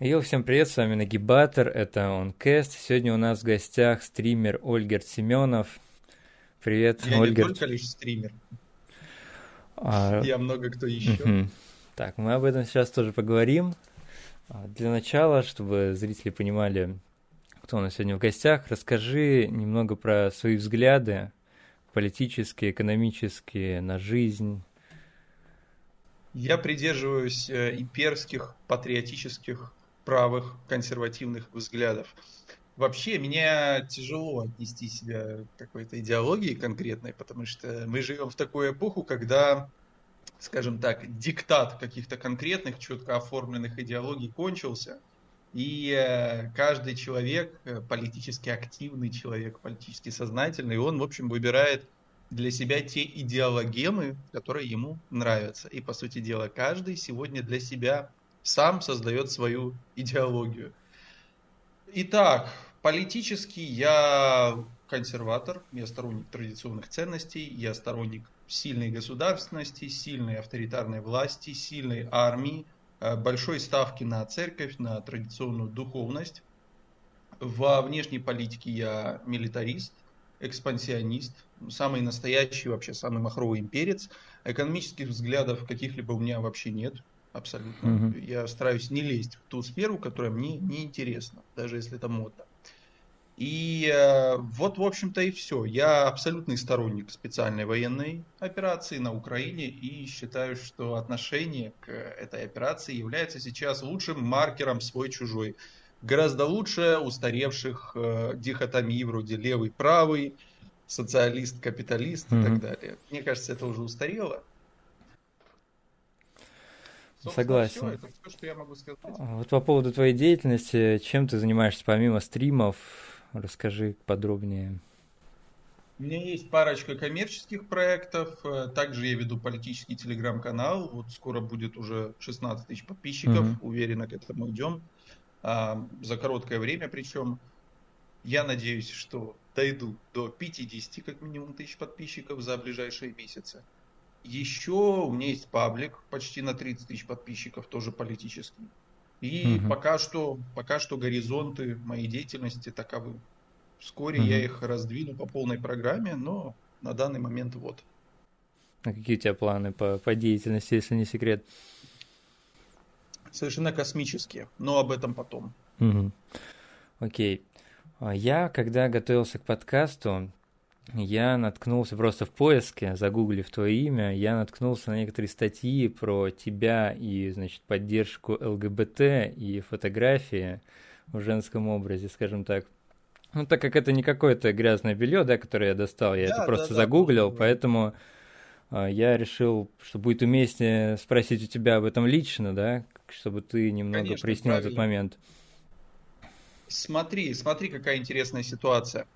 Йоу, всем привет, с вами Нагибатор, это OnCast. Сегодня у нас в гостях стример Ольгерт Семенов. Привет, Я Ольгерт. не только лишь стример, А, я много кто еще. мгм. Так, мы об этом сейчас тоже поговорим. А, Для начала, чтобы зрители понимали, кто у нас сегодня в гостях, расскажи немного про свои взгляды политические, экономические, на жизнь. Я придерживаюсь э, имперских, патриотических, правых, консервативных взглядов. Вообще, меня тяжело отнести себя к какой-то идеологии конкретной, потому что мы живем в такую эпоху, когда, скажем так, диктат каких-то конкретных, четко оформленных идеологий кончился, и э, каждый человек, э, политически активный человек, политически сознательный, он, в общем, выбирает для себя те идеологемы, которые ему нравятся. И, по сути дела, каждый сегодня для себя сам создает свою идеологию. Итак, политически я консерватор, я сторонник традиционных ценностей, я сторонник сильной государственности, сильной авторитарной власти, сильной армии, э, большой ставки на церковь, на традиционную духовность. Во внешней политике я милитарист, экспансионист, самый настоящий, вообще самый махровый имперец. Экономических взглядов каких-либо у меня вообще нет, абсолютно. Мгм. Я стараюсь не лезть в ту сферу, которая мне не интересна, даже если это модно. И э, вот, в общем-то, и все. Я абсолютный сторонник специальной военной операции на Украине и считаю, что отношение к этой операции является сейчас лучшим маркером свой-чужой. Гораздо лучше устаревших э, дихотомий вроде левый-правый, социалист-капиталист и Мгм. так далее. Мне кажется, это уже устарело. Согласен. всё, это все, что я могу сказать. А Вот по поводу твоей деятельности, чем ты занимаешься помимо стримов? Расскажи подробнее. У меня есть парочка коммерческих проектов. э, Также я веду политический телеграм-канал. Вот скоро будет уже 16 тысяч подписчиков. Мгм. Уверенно к этому идем. А, За короткое время причем. Я надеюсь, что дойду до 50 как минимум тысяч подписчиков за ближайшие месяцы. Еще у меня есть паблик почти на 30 тысяч подписчиков, тоже политический. И Мгм. пока что, пока что горизонты моей деятельности таковы. Вскоре Мгм. я их раздвину по полной программе, но на данный момент вот. А какие у тебя планы по, по деятельности, если не секрет? Совершенно космические, но об этом потом. Мгм. Окей. А Я, когда готовился к подкасту, я наткнулся просто в поиске, загуглив твое имя, я наткнулся на некоторые статьи про тебя и, значит, поддержку ЛГБТ и фотографии в женском образе, скажем так. Ну, так как это не какое-то грязное белье, да, которое я достал, я Да, это просто да, загуглил, да. поэтому а, я решил, что будет уместнее спросить у тебя об этом лично, да, чтобы ты немного Конечно, прояснил этот правильно. момент. Смотри, смотри, какая интересная ситуация.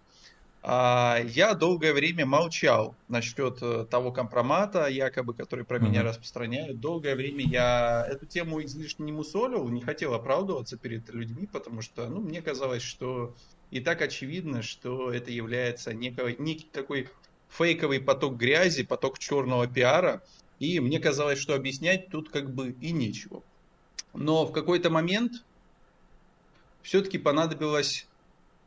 А, Я долгое время молчал насчет э, того компромата, якобы, который про меня распространяют. Долгое время я эту тему излишне не мусолил, не хотел оправдываться перед людьми, потому что, ну, мне казалось, что и так очевидно, что это является некой, некий такой фейковый поток грязи, поток черного пиара, и мне казалось, что объяснять тут как бы и нечего. Но в какой-то момент все-таки понадобилась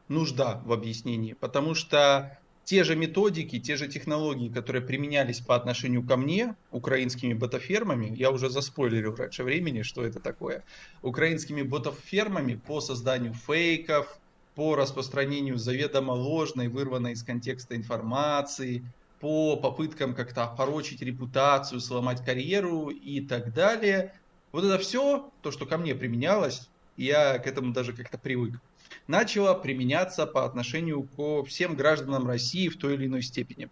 нужда в объяснении, потому что те же методики, те же технологии, которые применялись по отношению ко мне украинскими ботофермами, я уже заспойлерил раньше времени, что это такое, украинскими ботофермами по созданию фейков, по распространению заведомо ложной, вырванной из контекста информации, по попыткам как-то опорочить репутацию, сломать карьеру и так далее. Вот это все, то, что ко мне применялось, я к этому даже как-то привык, начало применяться по отношению к всем гражданам России в той или иной степени.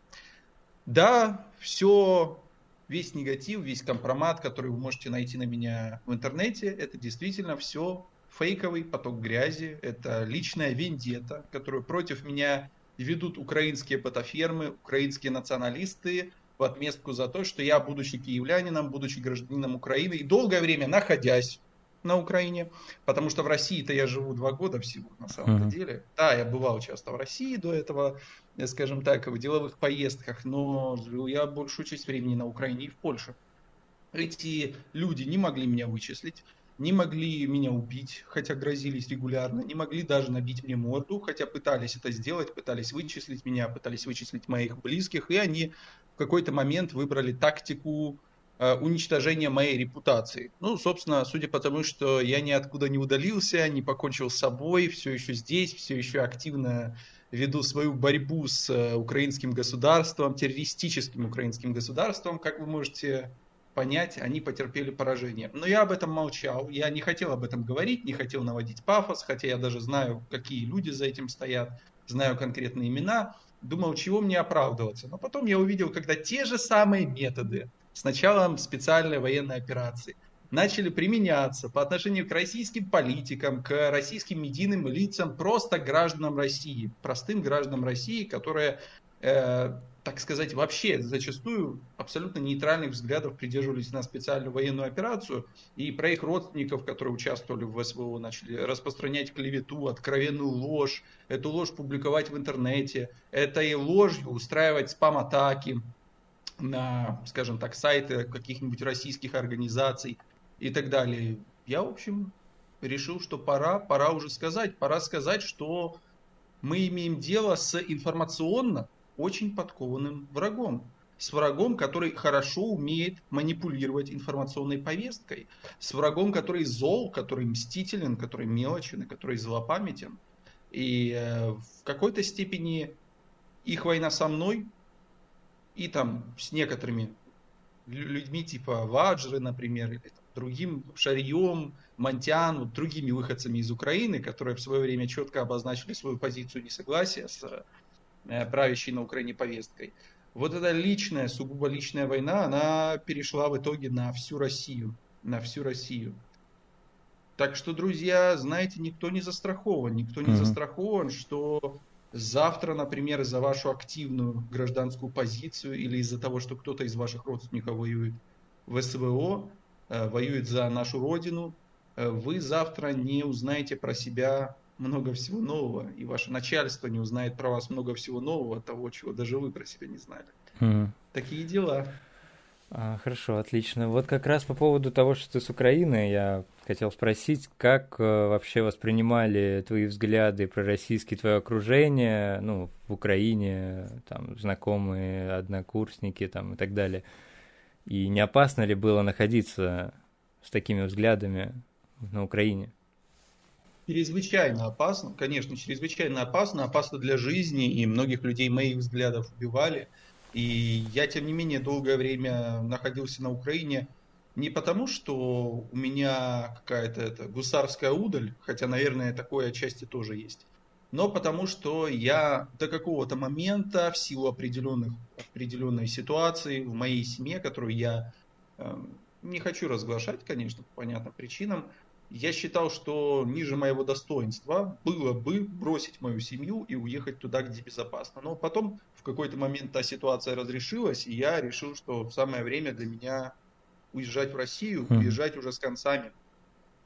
Да, все, весь негатив, весь компромат, который вы можете найти на меня в интернете, это действительно все фейковый поток грязи, это личная вендета, которую против меня ведут украинские ботофермы, украинские националисты в отместку за то, что я, будучи киевлянином, будучи гражданином Украины и долгое время находясь на Украине, потому что в России-то я живу два года всего, на самом Мгм. деле. Да, я бывал часто в России до этого, э, скажем так, в деловых поездках, но жил я большую часть времени на Украине и в Польше. Эти люди не могли меня вычислить, не могли меня убить, хотя грозились регулярно, не могли даже набить мне морду, хотя пытались это сделать, пытались вычислить меня, пытались вычислить моих близких, и они в какой-то момент выбрали тактику э, уничтожения моей репутации. Ну, собственно, судя по тому, что я ниоткуда не удалился, не покончил с собой, все еще здесь, все еще активно веду свою борьбу с э, украинским государством, террористическим украинским государством, как вы можете понять, они потерпели поражение. Но я об этом молчал, я не хотел об этом говорить, не хотел наводить пафос, хотя я даже знаю, какие люди за этим стоят, знаю конкретные имена, думал, чего мне оправдываться. Но потом я увидел, когда те же самые методы с началом специальной военной операции. Начали применяться по отношению к российским политикам, к российским медийным лицам, просто гражданам России, простым гражданам России, которые э, так сказать, вообще зачастую абсолютно нейтральных взглядов придерживались на специальную военную операцию, и про их родственников, которые участвовали в СВО, начали распространять клевету, откровенную ложь, эту ложь публиковать в интернете, этой ложью устраивать спам-атаки на, скажем так, сайты каких-нибудь российских организаций и так далее. Я, в общем, решил, что пора, пора уже сказать, пора сказать, что мы имеем дело с информационно очень подкованным врагом. С врагом, который хорошо умеет манипулировать информационной повесткой. С врагом, который зол, который мстителен, который мелочен который злопамятен. И э, в какой-то степени их война со мной и там с некоторыми людьми типа Ваджры, например, или там, другим Шарьем, Монтян, вот, другими выходцами из Украины, которые в свое время четко обозначили свою позицию несогласия с Э, правящей на Украине повесткой. Вот эта личная, сугубо личная война, она перешла в итоге на всю Россию. На всю Россию. Так что, друзья, знаете, никто не застрахован. Никто не mm-hmm. застрахован, что завтра, например, из-за вашу активную гражданскую позицию или из-за того, что кто-то из ваших родственников воюет в СВО, э, воюет за нашу родину, э, вы завтра не узнаете про себя много всего нового, и ваше начальство не узнает про вас много всего нового, того, чего даже вы про себя не знали. Mm. Такие дела. А, хорошо, отлично. Вот как раз по поводу того, что ты с Украины, я хотел спросить, как э, вообще воспринимали твои взгляды про российские твое окружение, ну, в Украине, там, знакомые, однокурсники, там, и так далее. И не опасно ли было находиться с такими взглядами на Украине? чрезвычайно опасно, конечно, чрезвычайно опасно, опасно для жизни, и многих людей моих взглядов убивали. И я, тем не менее, долгое время находился на Украине не потому, что у меня какая-то это, гусарская удаль, хотя, наверное, такое отчасти тоже есть, но потому что я до какого-то момента в силу определенных, определенной ситуации в моей семье, которую я э, не хочу разглашать, конечно, по понятным причинам, я считал, что ниже моего достоинства было бы бросить мою семью и уехать туда, где безопасно. Но потом в какой-то момент та ситуация разрешилась, и я решил, что самое время для меня уезжать в Россию, mm. уезжать уже с концами.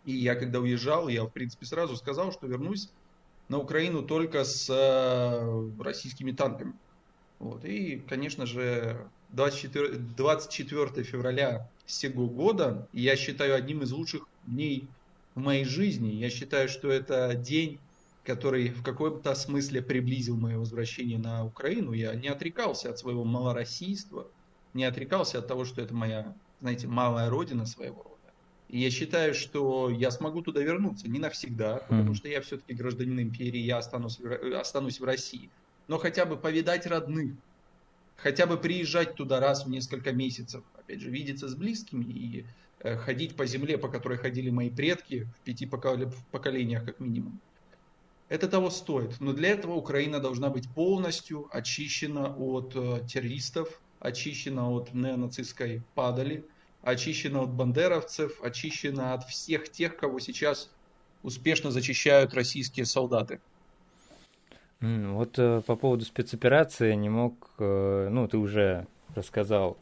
И я когда уезжал, я в принципе сразу сказал, что вернусь на Украину только с э, российскими танками. Вот. И, конечно же, 24, 24 февраля сего года я считаю одним из лучших дней в моей жизни. Я считаю, что это день, который в каком-то смысле приблизил мое возвращение на Украину. Я не отрекался от своего малороссийства, не отрекался от того, что это моя, знаете, малая родина своего рода. И я считаю, что я смогу туда вернуться, не навсегда, потому что я все-таки гражданин империи, я останусь, останусь в России. Но хотя бы повидать родных, хотя бы приезжать туда раз в несколько месяцев, опять же, видеться с близкими и Э, ходить по земле, по которой ходили мои предки в пяти поколениях как минимум. Это того стоит. Но для этого Украина должна быть полностью очищена от э, террористов, очищена от неонацистской падали, очищена от бандеровцев, очищена от всех тех, кого сейчас успешно зачищают российские солдаты. Вот э, по поводу спецоперации не мог, ну ты уже рассказал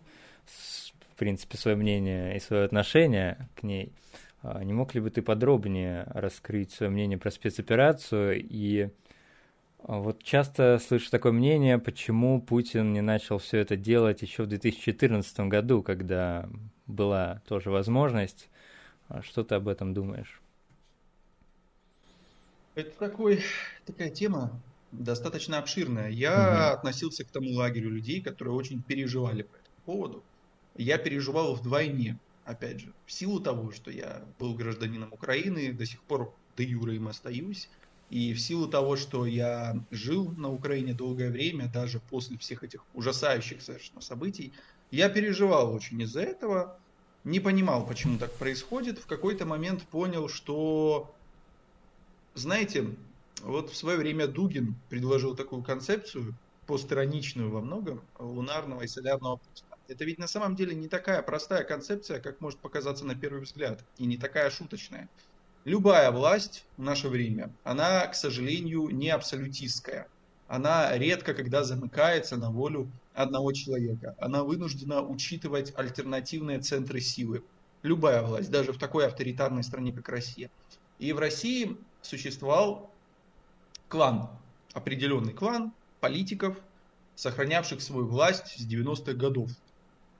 в принципе, свое мнение и свое отношение к ней. А, не мог ли бы ты подробнее раскрыть свое мнение про спецоперацию? И вот часто слышу такое мнение, почему Путин не начал все это делать еще в 2014 году, когда была тоже возможность А что ты об этом думаешь? Это такой, такая тема достаточно обширная. Я угу. относился к тому лагерю людей, которые очень переживали по этому поводу. Я переживал вдвойне, опять же, в силу того, что я был гражданином Украины, до сих пор до юра им остаюсь. И в силу того, что я жил на Украине долгое время, даже после всех этих ужасающих совершенно событий, я переживал очень из-за этого, не понимал, почему так происходит. В какой-то момент понял, что, знаете, вот в свое время Дугин предложил такую концепцию, постироничную во многом, лунарного и солярного пуста. Это ведь на самом деле не такая простая концепция, как может показаться на первый взгляд, и не такая шуточная. Любая власть в наше время, она, к сожалению, не абсолютистская. Она редко когда замыкается на волю одного человека. Она вынуждена учитывать альтернативные центры силы. Любая власть, даже в такой авторитарной стране, как Россия. И в России существовал клан, определенный клан политиков, сохранявших свою власть с 90-х годов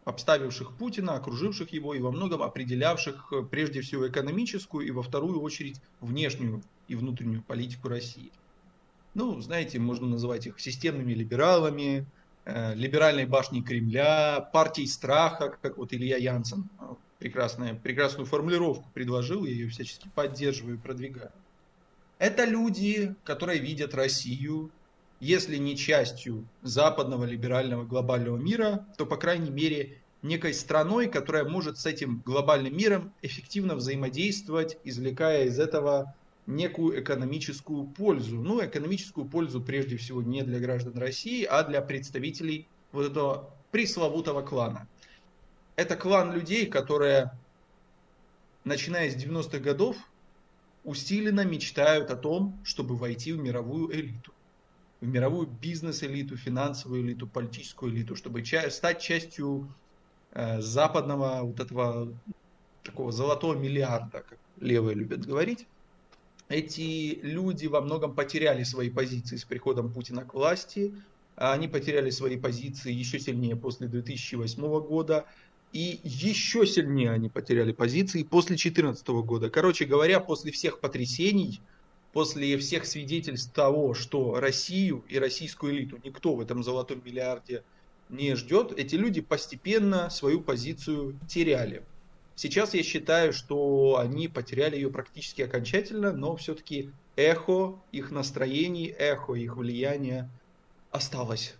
обставивших Путина, окруживших его и во многом определявших э, прежде всего экономическую и во вторую очередь внешнюю и внутреннюю политику России. Ну, знаете, можно называть их системными либералами, э, либеральной башней Кремля, партией страха, как вот Илья Янсен э, прекрасная, прекрасную формулировку предложил, я ее всячески поддерживаю и продвигаю. Это люди, которые видят Россию, если не частью западного либерального глобального мира, то, по крайней мере, некой страной, которая может с этим глобальным миром эффективно взаимодействовать, извлекая из этого некую экономическую пользу. Ну, экономическую пользу прежде всего не для граждан России, а для представителей вот этого пресловутого клана. Это клан людей, которые, начиная с 90-х годов, усиленно мечтают о том, чтобы войти в мировую элиту в мировую бизнес-элиту, финансовую элиту, политическую элиту, чтобы стать частью э, западного вот этого такого золотого миллиарда, как левые любят говорить. Эти люди во многом потеряли свои позиции с приходом Путина к власти. Они потеряли свои позиции еще сильнее после 2008 года. И еще сильнее они потеряли позиции после 2014 года. Короче говоря, после всех потрясений, после всех свидетельств того, что Россию и российскую элиту никто в этом золотом миллиарде не ждет, эти люди постепенно свою позицию теряли. Сейчас я считаю, что они потеряли ее практически окончательно, но все-таки эхо их настроений, эхо их влияния осталось.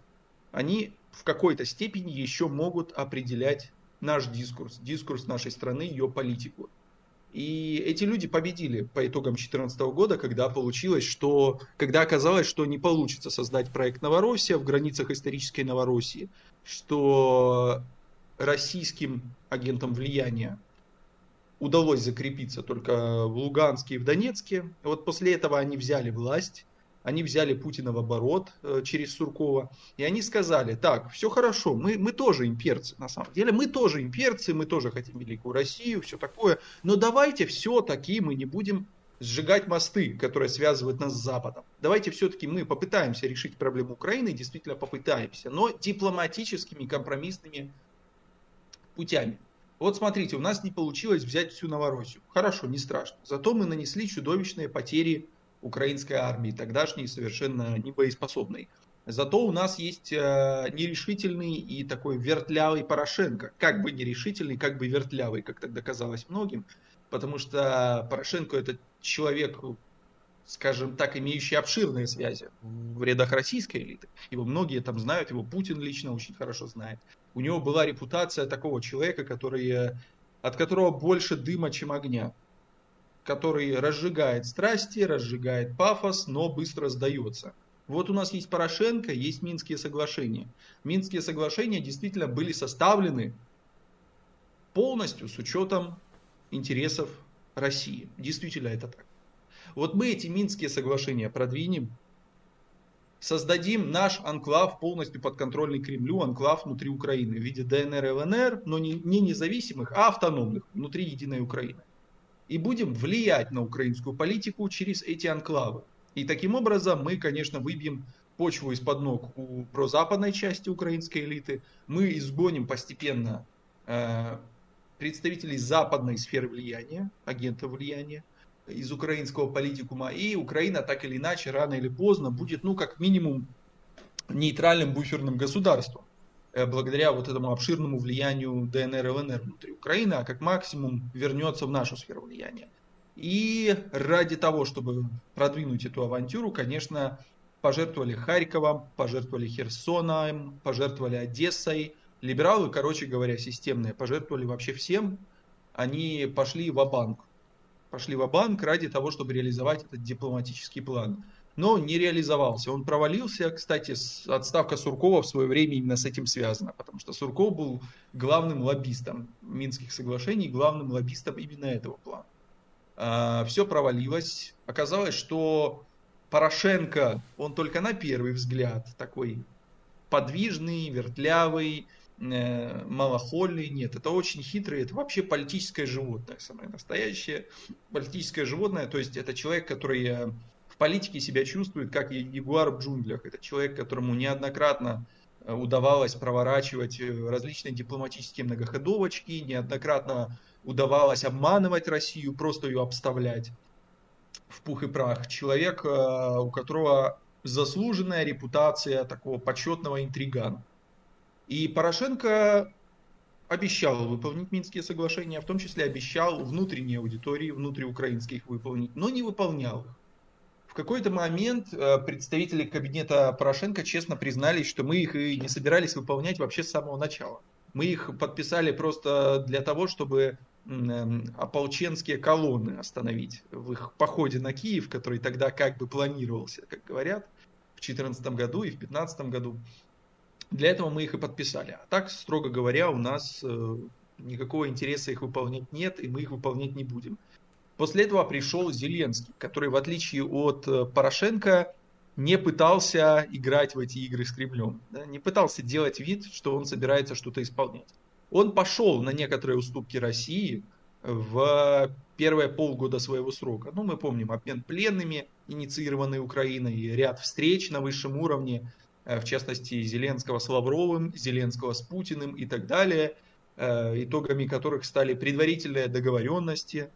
Они в какой-то степени еще могут определять наш дискурс, дискурс нашей страны, ее политику. И эти люди победили по итогам 2014 года, когда получилось, что, когда оказалось, что не получится создать проект Новороссия в границах исторической Новороссии, что российским агентам влияния удалось закрепиться только в Луганске и в Донецке. Вот после этого они взяли власть, они взяли Путина в оборот э, через Суркова, и они сказали, так, все хорошо, мы, мы тоже имперцы, на самом деле, мы тоже имперцы, мы тоже хотим великую Россию, все такое, но давайте все-таки мы не будем сжигать мосты, которые связывают нас с Западом. Давайте все-таки мы попытаемся решить проблему Украины, действительно попытаемся, но дипломатическими, компромиссными путями. Вот смотрите, у нас не получилось взять всю Новороссию. Хорошо, не страшно. Зато мы нанесли чудовищные потери украинской армии, тогдашней совершенно небоеспособной. Зато у нас есть э, нерешительный и такой вертлявый Порошенко. Как бы нерешительный, как бы вертлявый, как тогда казалось многим. Потому что Порошенко это человек, скажем так, имеющий обширные связи в рядах российской элиты. Его многие там знают, его Путин лично очень хорошо знает. У него была репутация такого человека, который, от которого больше дыма, чем огня который разжигает страсти, разжигает пафос, но быстро сдается. Вот у нас есть Порошенко, есть Минские соглашения. Минские соглашения действительно были составлены полностью с учетом интересов России. Действительно это так. Вот мы эти Минские соглашения продвинем, создадим наш анклав полностью подконтрольный Кремлю, анклав внутри Украины в виде ДНР и ЛНР, но не, не независимых, а автономных внутри единой Украины и будем влиять на украинскую политику через эти анклавы. И таким образом мы, конечно, выбьем почву из-под ног у прозападной части украинской элиты, мы изгоним постепенно э, представителей западной сферы влияния, агентов влияния, из украинского политикума, и Украина так или иначе, рано или поздно, будет, ну, как минимум, нейтральным буферным государством, благодаря вот этому обширному влиянию ДНР и ЛНР внутри Украины, а как максимум вернется в нашу сферу влияния. И ради того, чтобы продвинуть эту авантюру, конечно, пожертвовали Харьковом, пожертвовали Херсоном, пожертвовали Одессой. Либералы, короче говоря, системные, пожертвовали вообще всем. Они пошли в банк Пошли в банк ради того, чтобы реализовать этот дипломатический план. Но не реализовался. Он провалился. Кстати, отставка Суркова в свое время именно с этим связана. Потому что Сурков был главным лоббистом Минских соглашений, главным лоббистом именно этого плана. А, Все провалилось. Оказалось, что Порошенко, он только на первый взгляд такой подвижный, вертлявый, э, малохольный. Нет, это очень хитрый, это вообще политическое животное, самое настоящее политическое животное. То есть это человек, который э, в политике себя чувствует как ягуар в джунглях. Это человек, которому неоднократно э, удавалось проворачивать различные дипломатические многоходовочки, неоднократно удавалось обманывать Россию, просто ее обставлять в пух и прах. Человек, э, у которого заслуженная репутация такого почетного интригана. И Порошенко обещал выполнить Минские соглашения, в том числе обещал внутренней аудитории, внутриукраинских выполнить, но не выполнял их. Какой-то момент э, представители кабинета Порошенко честно признались, что мы их и не собирались выполнять вообще с самого начала. Мы их подписали просто для того, чтобы Эм, ополченские колонны остановить в их походе на Киев, который тогда как бы планировался, как говорят, в 2014 году и в 2015 году. Для этого мы их и подписали. А так, строго говоря, у нас э, никакого интереса их выполнять нет, и мы их выполнять не будем. После этого пришел Зеленский, который, в отличие от э, Порошенко, не пытался играть в эти игры с Кремлем, да, не пытался делать вид, что он собирается что-то исполнять. Он пошел на некоторые уступки России в первые полгода своего срока. Ну, мы помним обмен пленными, инициированный Украиной, ряд встреч на высшем уровне, э, в частности, Зеленского с Лавровым, Зеленского с Путиным и так далее, э, итогами которых стали предварительные договоренности.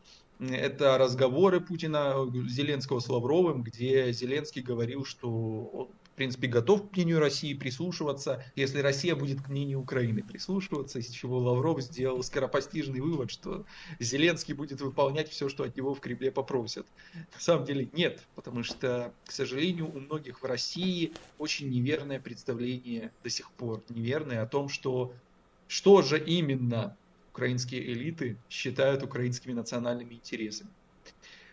Это разговоры Путина, Зеленского с Лавровым, где Зеленский говорил, что в принципе, готов к мнению России прислушиваться, если Россия будет к мнению Украины прислушиваться, из чего Лавров сделал скоропостижный вывод, что Зеленский будет выполнять все, что от него в Кремле попросят. На самом деле нет, потому что, к сожалению, у многих в России очень неверное представление до сих пор, неверное о том, что что же именно украинские элиты считают украинскими национальными интересами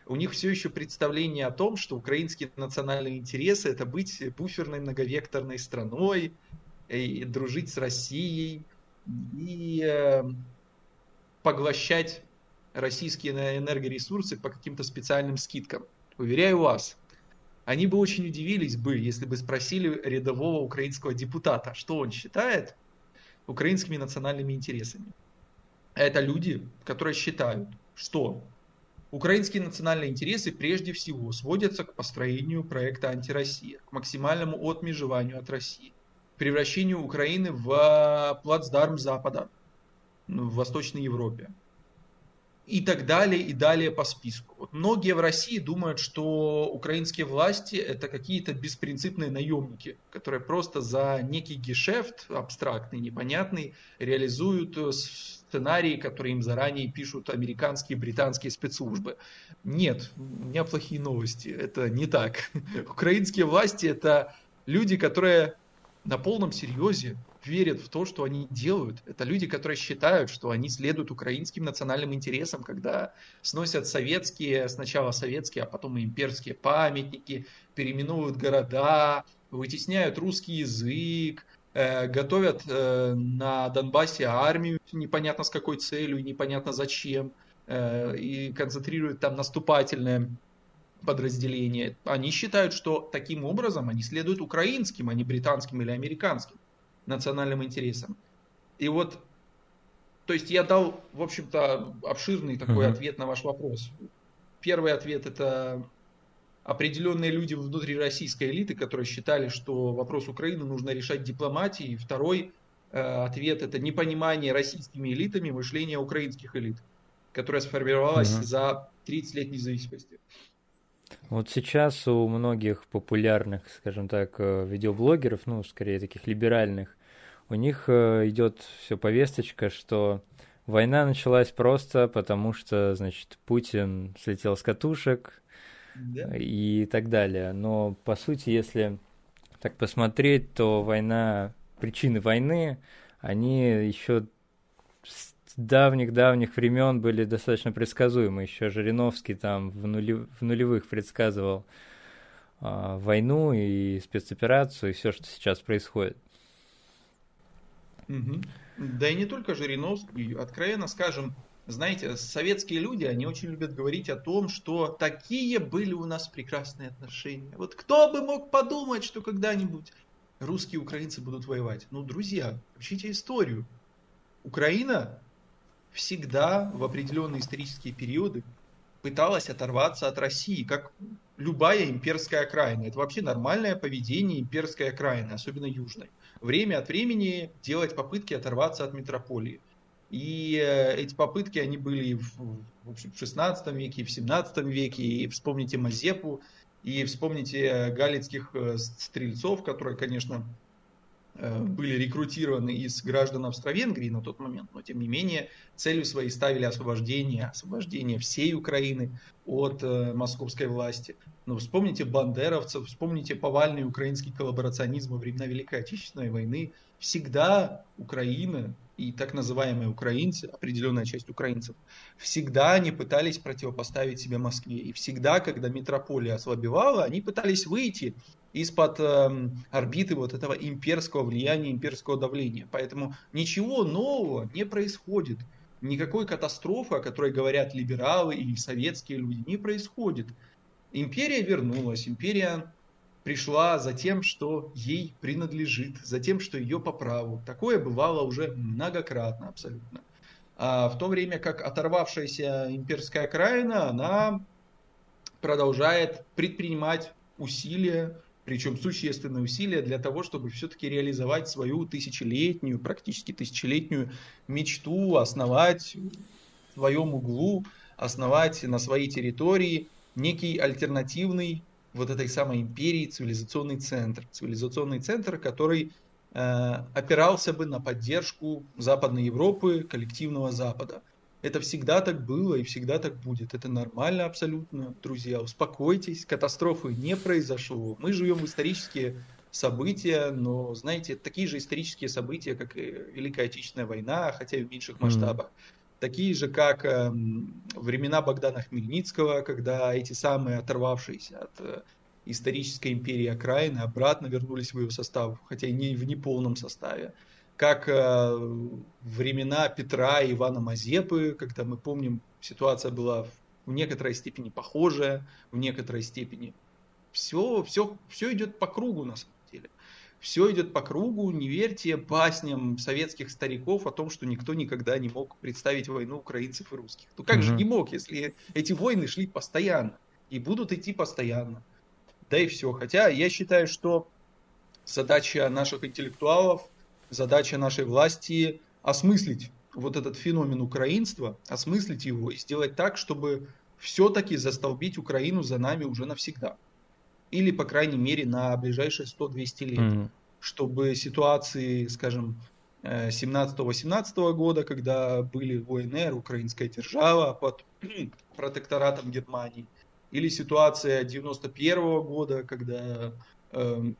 у них все еще представление о том, что украинские национальные интересы это быть буферной многовекторной страной, и дружить с Россией и э, поглощать российские энергоресурсы по каким-то специальным скидкам. Уверяю вас, они бы очень удивились бы, если бы спросили рядового украинского депутата, что он считает украинскими национальными интересами. Это люди, которые считают, что Украинские национальные интересы прежде всего сводятся к построению проекта «Антироссия», к максимальному отмежеванию от России, превращению Украины в плацдарм Запада в Восточной Европе и так далее, и далее по списку. Вот многие в России думают, что украинские власти это какие-то беспринципные наемники, которые просто за некий гешефт, абстрактный, непонятный, реализуют сценарии, которые им заранее пишут американские и британские спецслужбы. Нет, у меня плохие новости. Это не так. Украинские власти это люди, которые на полном серьезе верят в то, что они делают. Это люди, которые считают, что они следуют украинским национальным интересам, когда сносят советские, сначала советские, а потом и имперские памятники, переименуют города, вытесняют русский язык, Э, готовят э, на Донбассе армию, непонятно с какой целью, непонятно зачем, э, и концентрируют там наступательное подразделение. Они считают, что таким образом они следуют украинским, а не британским или американским национальным интересам. И вот, то есть я дал, в общем-то, обширный такой uh-huh. ответ на ваш вопрос. Первый ответ это определенные люди внутри российской элиты, которые считали, что вопрос Украины нужно решать дипломатией. Второй э, ответ это непонимание российскими элитами мышления украинских элит, которое сформировалось угу. за 30 лет независимости. Вот сейчас у многих популярных, скажем так, э, видеоблогеров, ну, скорее таких либеральных, у них э, идет все повесточка, что война началась просто потому, что, значит, Путин слетел с катушек да. и так далее. Но, по сути, если так посмотреть, то война, причины войны, они еще с давних-давних времен были достаточно предсказуемы. Еще Жириновский там в, нули, в нулевых предсказывал а, войну и спецоперацию, и все, что сейчас происходит. Да и не только Жириновский, откровенно скажем, знаете, советские люди, они очень любят говорить о том, что такие были у нас прекрасные отношения. Вот кто бы мог подумать, что когда-нибудь русские и украинцы будут воевать? Ну, друзья, учите историю. Украина всегда в определенные исторические периоды пыталась оторваться от России, как любая имперская окраина. Это вообще нормальное поведение имперской окраины, особенно южной. Время от времени делать попытки оторваться от метрополии. И э, эти попытки, они были в, в, общем, в 16 веке, в 17 веке. И вспомните Мазепу, и вспомните галицких э, стрельцов, которые, конечно, Э, были рекрутированы из граждан Австро-Венгрии на тот момент, но тем не менее целью своей ставили освобождение, освобождение всей Украины от э, московской власти. Но вспомните бандеровцев, вспомните повальный украинский коллаборационизм во времена Великой Отечественной войны. Всегда Украина и так называемые украинцы, определенная часть украинцев, всегда они пытались противопоставить себе Москве. И всегда, когда метрополия ослабевала, они пытались выйти из-под э, орбиты вот этого имперского влияния, имперского давления. Поэтому ничего нового не происходит. Никакой катастрофы, о которой говорят либералы и советские люди, не происходит. Империя вернулась, империя пришла за тем, что ей принадлежит, за тем, что ее по праву. Такое бывало уже многократно абсолютно. А в то время как оторвавшаяся имперская окраина, она продолжает предпринимать усилия причем существенные усилия для того, чтобы все-таки реализовать свою тысячелетнюю, практически тысячелетнюю мечту, основать в своем углу, основать на своей территории некий альтернативный вот этой самой империи цивилизационный центр. Цивилизационный центр, который э, опирался бы на поддержку Западной Европы, коллективного Запада. Это всегда так было и всегда так будет. Это нормально абсолютно, друзья. Успокойтесь, катастрофы не произошло. Мы живем в исторические события, но, знаете, такие же исторические события, как и Великая Отечественная война, хотя и в меньших масштабах. Mm-hmm. Такие же, как э, времена Богдана Хмельницкого, когда эти самые оторвавшиеся от э, исторической империи окраины обратно вернулись в ее состав, хотя и не в неполном составе как э, времена Петра и Ивана Мазепы, когда мы помним, ситуация была в некоторой степени похожая, в некоторой степени. Все, все, все идет по кругу на самом деле. Все идет по кругу, не верьте басням советских стариков о том, что никто никогда не мог представить войну украинцев и русских. Ну как mm-hmm. же не мог, если эти войны шли постоянно и будут идти постоянно. Да и все. Хотя я считаю, что задача наших интеллектуалов задача нашей власти осмыслить вот этот феномен украинства, осмыслить его и сделать так, чтобы все-таки застолбить Украину за нами уже навсегда. Или, по крайней мере, на ближайшие 100-200 лет. Mm-hmm. Чтобы ситуации, скажем, 17-18 э, года, когда были ВНР, украинская держава под протекторатом Германии, или ситуация 91 года, когда э,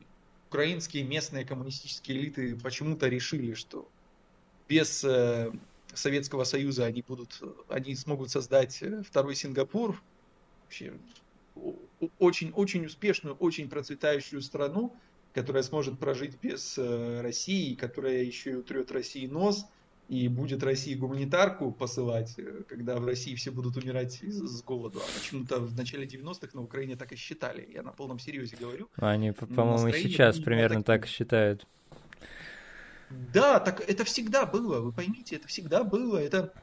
украинские местные коммунистические элиты почему-то решили, что без э, Советского Союза они будут, они смогут создать э, второй Сингапур, вообще очень, очень успешную, очень процветающую страну, которая сможет прожить без э, России, которая еще и утрет России нос – и будет России гуманитарку посылать, э, когда в России все будут умирать с голоду. А почему-то в начале 90-х на Украине так и считали. Я на полном серьезе говорю. Они, по-моему, сейчас примерно так считают. Да, так это всегда было, вы поймите, это всегда было. Это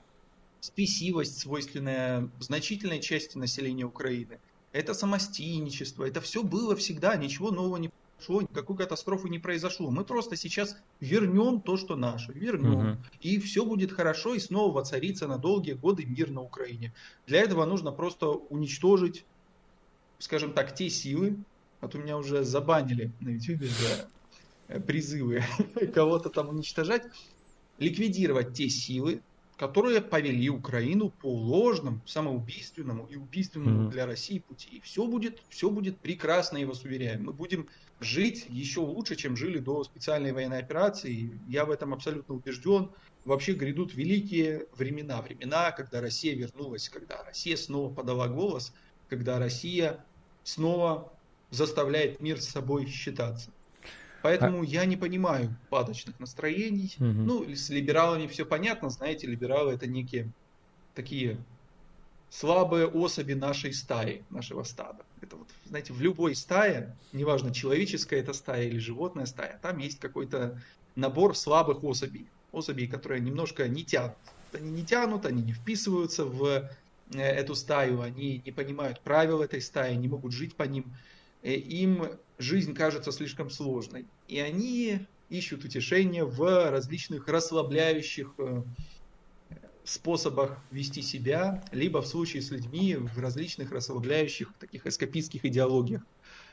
спесивость, свойственная значительной части населения Украины. Это самостийничество, это все было всегда, ничего нового не никакой катастрофы не произошло. Мы просто сейчас вернем то, что наше, вернем. Угу. И все будет хорошо, и снова воцарится на долгие годы мир на Украине. Для этого нужно просто уничтожить, скажем так, те силы, а то меня уже забанили на YouTube за э, призывы кого-то там уничтожать, ликвидировать те силы, которые повели Украину по ложному, самоубийственному и убийственному mm-hmm. для России пути. И все будет, все будет прекрасно, я вас уверяю. Мы будем жить еще лучше, чем жили до специальной военной операции. Я в этом абсолютно убежден. Вообще грядут великие времена. Времена, когда Россия вернулась, когда Россия снова подала голос, когда Россия снова заставляет мир с собой считаться. Поэтому а... я не понимаю падочных настроений. Угу. Ну, с либералами все понятно, знаете, либералы это некие такие слабые особи нашей стаи, нашего стада. Это вот, знаете, в любой стае, неважно, человеческая это стая или животная стая, там есть какой-то набор слабых особей. Особей, которые немножко не тянут. Они не тянут, они не вписываются в э, эту стаю, они не понимают правил этой стаи, не могут жить по ним. Э, им жизнь кажется слишком сложной. И они ищут утешение в различных расслабляющих э, способах вести себя, либо в случае с людьми в различных расслабляющих таких эскапистских идеологиях,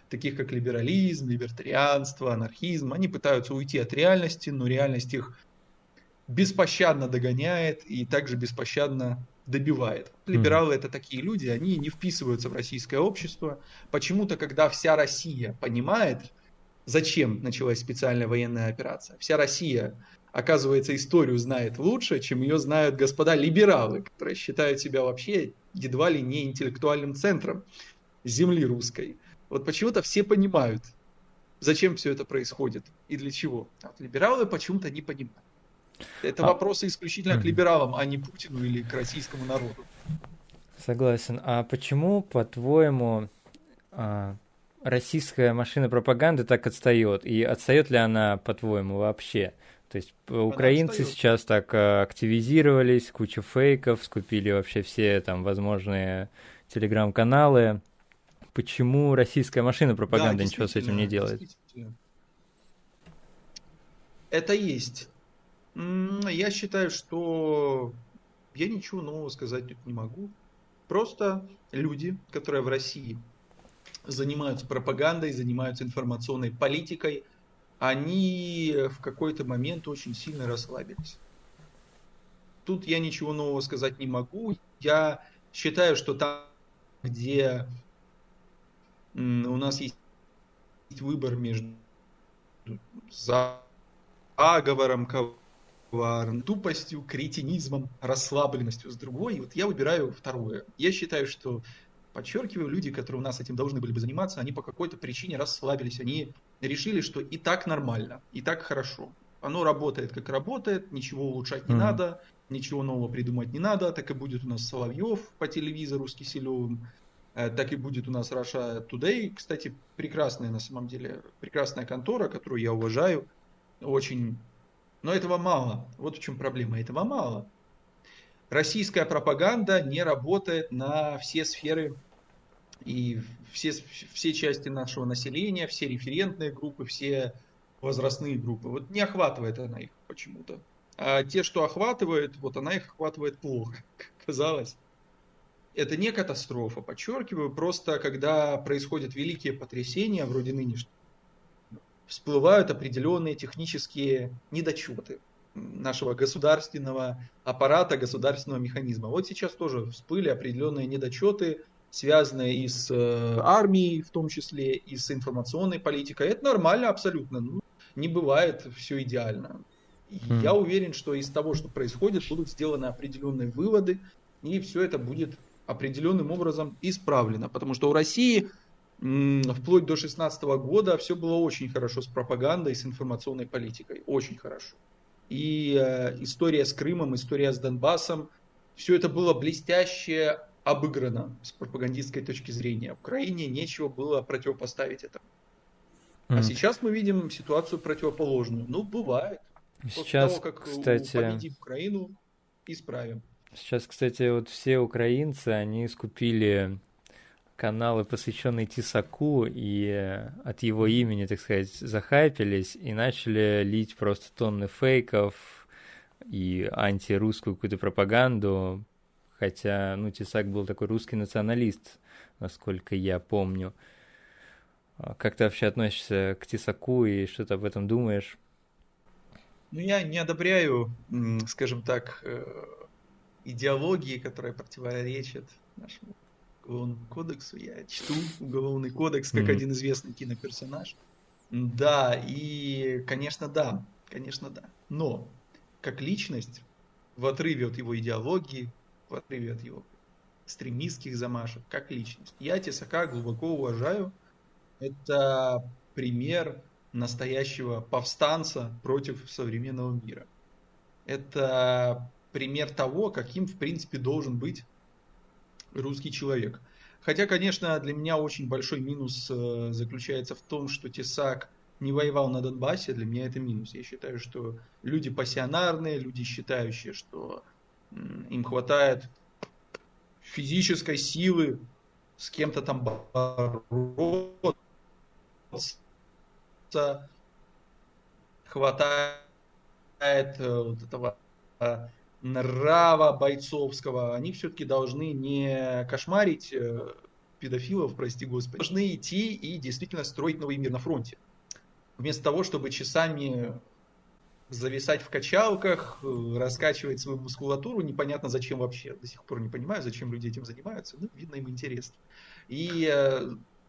таких как либерализм, либертарианство, анархизм. Они пытаются уйти от реальности, но реальность их беспощадно догоняет и также беспощадно добивает. Либералы mm. это такие люди, они не вписываются в российское общество. Почему-то, когда вся Россия понимает, зачем началась специальная военная операция, вся Россия, оказывается, историю знает лучше, чем ее знают господа либералы, которые считают себя вообще едва ли не интеллектуальным центром земли русской. Вот почему-то все понимают, зачем все это происходит и для чего. А вот либералы почему-то не понимают. Это а... вопросы исключительно к либералам, а не Путину или к российскому народу. Согласен. А почему, по-твоему, а, российская машина пропаганды так отстает? И отстает ли она, по-твоему, вообще? То есть она украинцы отстает. сейчас так а, активизировались, куча фейков, скупили вообще все там возможные телеграм-каналы. Почему российская машина пропаганды да, ничего с этим не делает? Это есть. Я считаю, что я ничего нового сказать тут не могу. Просто люди, которые в России занимаются пропагандой, занимаются информационной политикой, они в какой-то момент очень сильно расслабились. Тут я ничего нового сказать не могу. Я считаю, что там, где у нас есть выбор между заговором, тупостью, кретинизмом, расслабленностью с другой. Вот я выбираю второе. Я считаю, что, подчеркиваю, люди, которые у нас этим должны были бы заниматься, они по какой-то причине расслабились. Они решили, что и так нормально, и так хорошо. Оно работает, как работает, ничего улучшать не mm. надо, ничего нового придумать не надо. Так и будет у нас Соловьев по телевизору с Киселевым, э, так и будет у нас Russia Today. Кстати, прекрасная на самом деле, прекрасная контора, которую я уважаю. Очень но этого мало. Вот в чем проблема. Этого мало. Российская пропаганда не работает на все сферы и все, все части нашего населения, все референтные группы, все возрастные группы. Вот не охватывает она их почему-то. А те, что охватывает, вот она их охватывает плохо, казалось. Это не катастрофа, подчеркиваю, просто когда происходят великие потрясения, вроде нынешнего, всплывают определенные технические недочеты нашего государственного аппарата, государственного механизма. Вот сейчас тоже всплыли определенные недочеты, связанные и с э, армией, в том числе, и с информационной политикой. Это нормально абсолютно. Ну, не бывает все идеально. Mm. Я уверен, что из того, что происходит, будут сделаны определенные выводы, и все это будет определенным образом исправлено. Потому что у России вплоть до 2016 года все было очень хорошо с пропагандой, с информационной политикой. Очень хорошо. И э, история с Крымом, история с Донбассом, все это было блестяще обыграно с пропагандистской точки зрения. Украине нечего было противопоставить этому. Mm. А сейчас мы видим ситуацию противоположную. Ну, бывает. Сейчас, После того, как кстати... победим Украину, исправим. Сейчас, кстати, вот все украинцы, они скупили каналы, посвященные Тисаку, и от его имени, так сказать, захайпились и начали лить просто тонны фейков и антирусскую какую-то пропаганду, хотя, ну, Тесак был такой русский националист, насколько я помню. А как ты вообще относишься к Тесаку и что ты об этом думаешь? Ну, я не одобряю, скажем так, э, идеологии, которая противоречит нашему уголовному кодексу. Я чту уголовный кодекс как mm-hmm. один известный киноперсонаж. Да, и, конечно, да, конечно, да. Но, как личность, в отрыве от его идеологии, в отрыве от его экстремистских замашек, как личность, я Тесака глубоко уважаю. Это пример настоящего повстанца против современного мира. Это пример того, каким, в принципе, должен быть русский человек. Хотя, конечно, для меня очень большой минус э, заключается в том, что Тесак не воевал на Донбассе, для меня это минус. Я считаю, что люди пассионарные, люди считающие, что им хватает физической силы с кем-то там бороться, хватает э, вот этого э, нрава бойцовского, они все-таки должны не кошмарить э, педофилов, прости господи, должны идти и действительно строить новый мир на фронте. Вместо того, чтобы часами зависать в качалках, раскачивать свою мускулатуру, непонятно зачем вообще, до сих пор не понимаю, зачем люди этим занимаются, ну, видно им интересно. И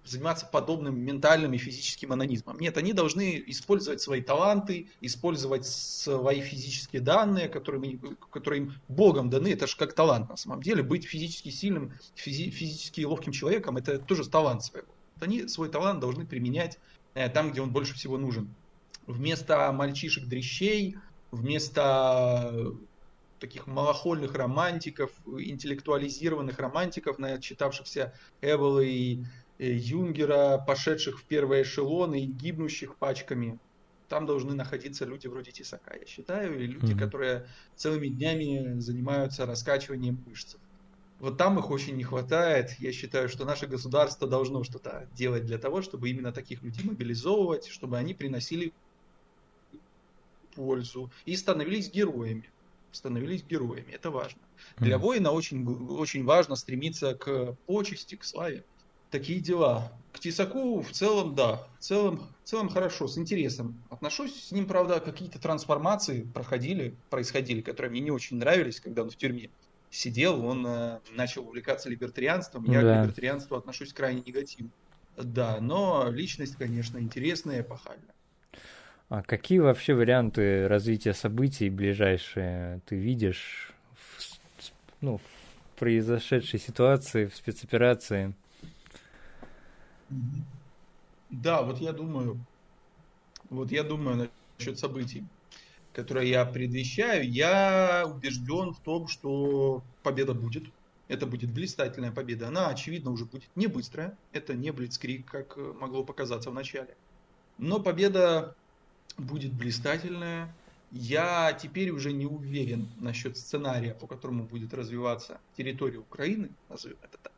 заниматься подобным ментальным и физическим анонизмом. Нет, они должны использовать свои таланты, использовать свои физические данные, которые, мы, которые им Богом даны. Это же как талант на самом деле. Быть физически сильным, физи, физически ловким человеком, это тоже талант своего. Они свой талант должны применять э, там, где он больше всего нужен. Вместо мальчишек-дрещей, вместо таких малохольных романтиков, интеллектуализированных романтиков, начитавшихся Эвелла и Э, Юнгера, пошедших в первые эшелоны и гибнущих пачками. Там должны находиться люди вроде Тесака, я считаю, и люди, mm-hmm. которые целыми днями занимаются раскачиванием мышц. Вот там их очень не хватает. Я считаю, что наше государство должно что-то делать для того, чтобы именно таких людей мобилизовывать, чтобы они приносили пользу и становились героями. Становились героями, это важно. Для воина очень, очень важно стремиться к почести, к славе такие дела. К Тесаку в целом, да, в целом, в целом хорошо, с интересом отношусь. С ним, правда, какие-то трансформации проходили, происходили, которые мне не очень нравились, когда он в тюрьме сидел, он э, начал увлекаться либертарианством. Я да. к либертарианству отношусь крайне негативно. Да, но личность, конечно, интересная и эпохальная. А какие вообще варианты развития событий ближайшие ты видишь в, ну, в произошедшей ситуации, в спецоперации? Да, вот я думаю, вот я думаю насчет событий, которые я предвещаю. Я убежден в том, что победа будет. Это будет блистательная победа. Она, очевидно, уже будет не быстрая. Это не блицкрик, как могло показаться в начале. Но победа будет блистательная. Я теперь уже не уверен насчет сценария, по которому будет развиваться территория Украины, назовем это так.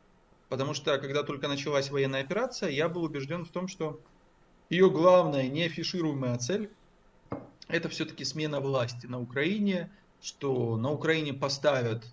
Потому что, когда только началась военная операция, я был убежден в том, что ее главная неафишируемая цель – это все-таки смена власти на Украине, что на Украине поставят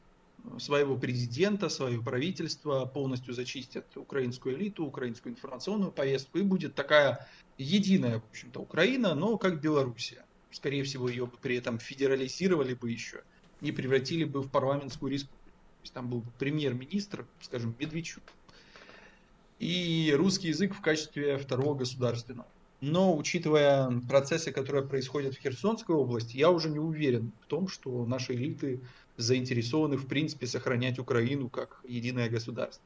своего президента, свое правительство, полностью зачистят украинскую элиту, украинскую информационную повестку, и будет такая единая, в общем-то, Украина, но как Белоруссия. Скорее всего, ее при этом федерализировали бы еще и превратили бы в парламентскую республику есть там был премьер-министр, скажем, Медведчук, и русский язык в качестве второго государственного. Но, учитывая процессы, которые происходят в Херсонской области, я уже не уверен в том, что наши элиты заинтересованы, в принципе, сохранять Украину как единое государство.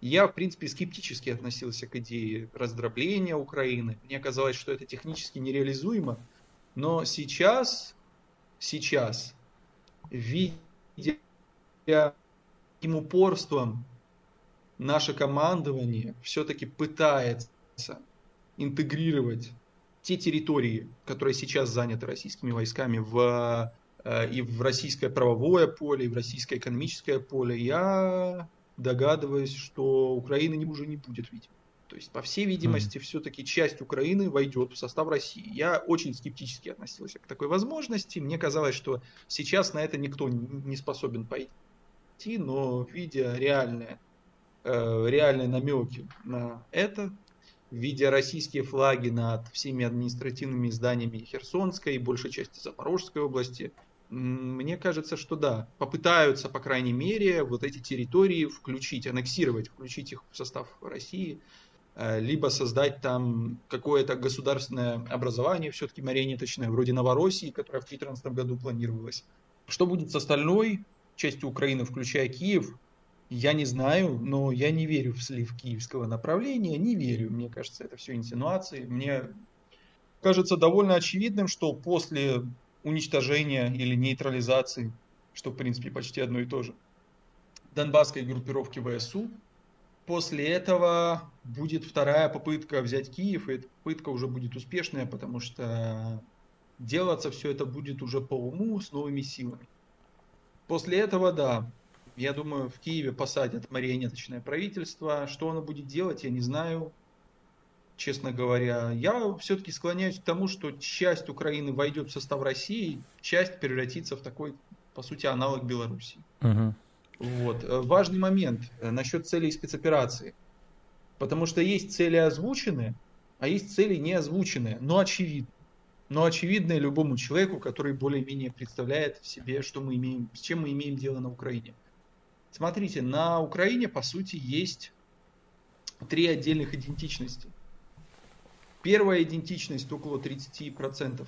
Я, в принципе, скептически относился к идее раздробления Украины. Мне казалось, что это технически нереализуемо. Но сейчас, сейчас, видя таким упорством наше командование все-таки пытается интегрировать те территории, которые сейчас заняты российскими войсками в, э, и в российское правовое поле, и в российское экономическое поле, я догадываясь, что Украины уже не будет, видимо. То есть, по всей видимости, mm. все-таки часть Украины войдет в состав России. Я очень скептически относился к такой возможности. Мне казалось, что сейчас на это никто не способен пойти, но видя реальные, э, реальные намеки на это, видя российские флаги над всеми административными зданиями Херсонской и большей части Запорожской области, мне кажется, что да, попытаются, по крайней мере, вот эти территории включить, аннексировать, включить их в состав России, э, либо создать там какое-то государственное образование, все-таки марионеточное, вроде Новороссии, которое в 2014 году планировалось. Что будет с остальной частью Украины, включая Киев, я не знаю, но я не верю в слив киевского направления, не верю. Мне кажется, это все инсинуации. Мне кажется довольно очевидным, что после уничтожения или нейтрализации, что в принципе почти одно и то же, донбасской группировки ВСУ, после этого будет вторая попытка взять Киев, и эта попытка уже будет успешная, потому что делаться все это будет уже по уму с новыми силами. После этого, да, я думаю, в Киеве посадят марионеточное правительство. Что оно будет делать, я не знаю. Честно говоря, я все-таки склоняюсь к тому, что часть Украины войдет в состав России, часть превратится в такой, по сути, аналог Беларуси. Угу. Вот. Э, важный момент э, насчет целей спецоперации. Потому что есть цели озвученные, а есть цели не озвученные, но очевидны. Но очевидные любому человеку, который более-менее представляет себе, что мы имеем, с чем мы имеем дело на Украине. Смотрите, на Украине, по сути, есть три отдельных идентичности. Первая идентичность около 30%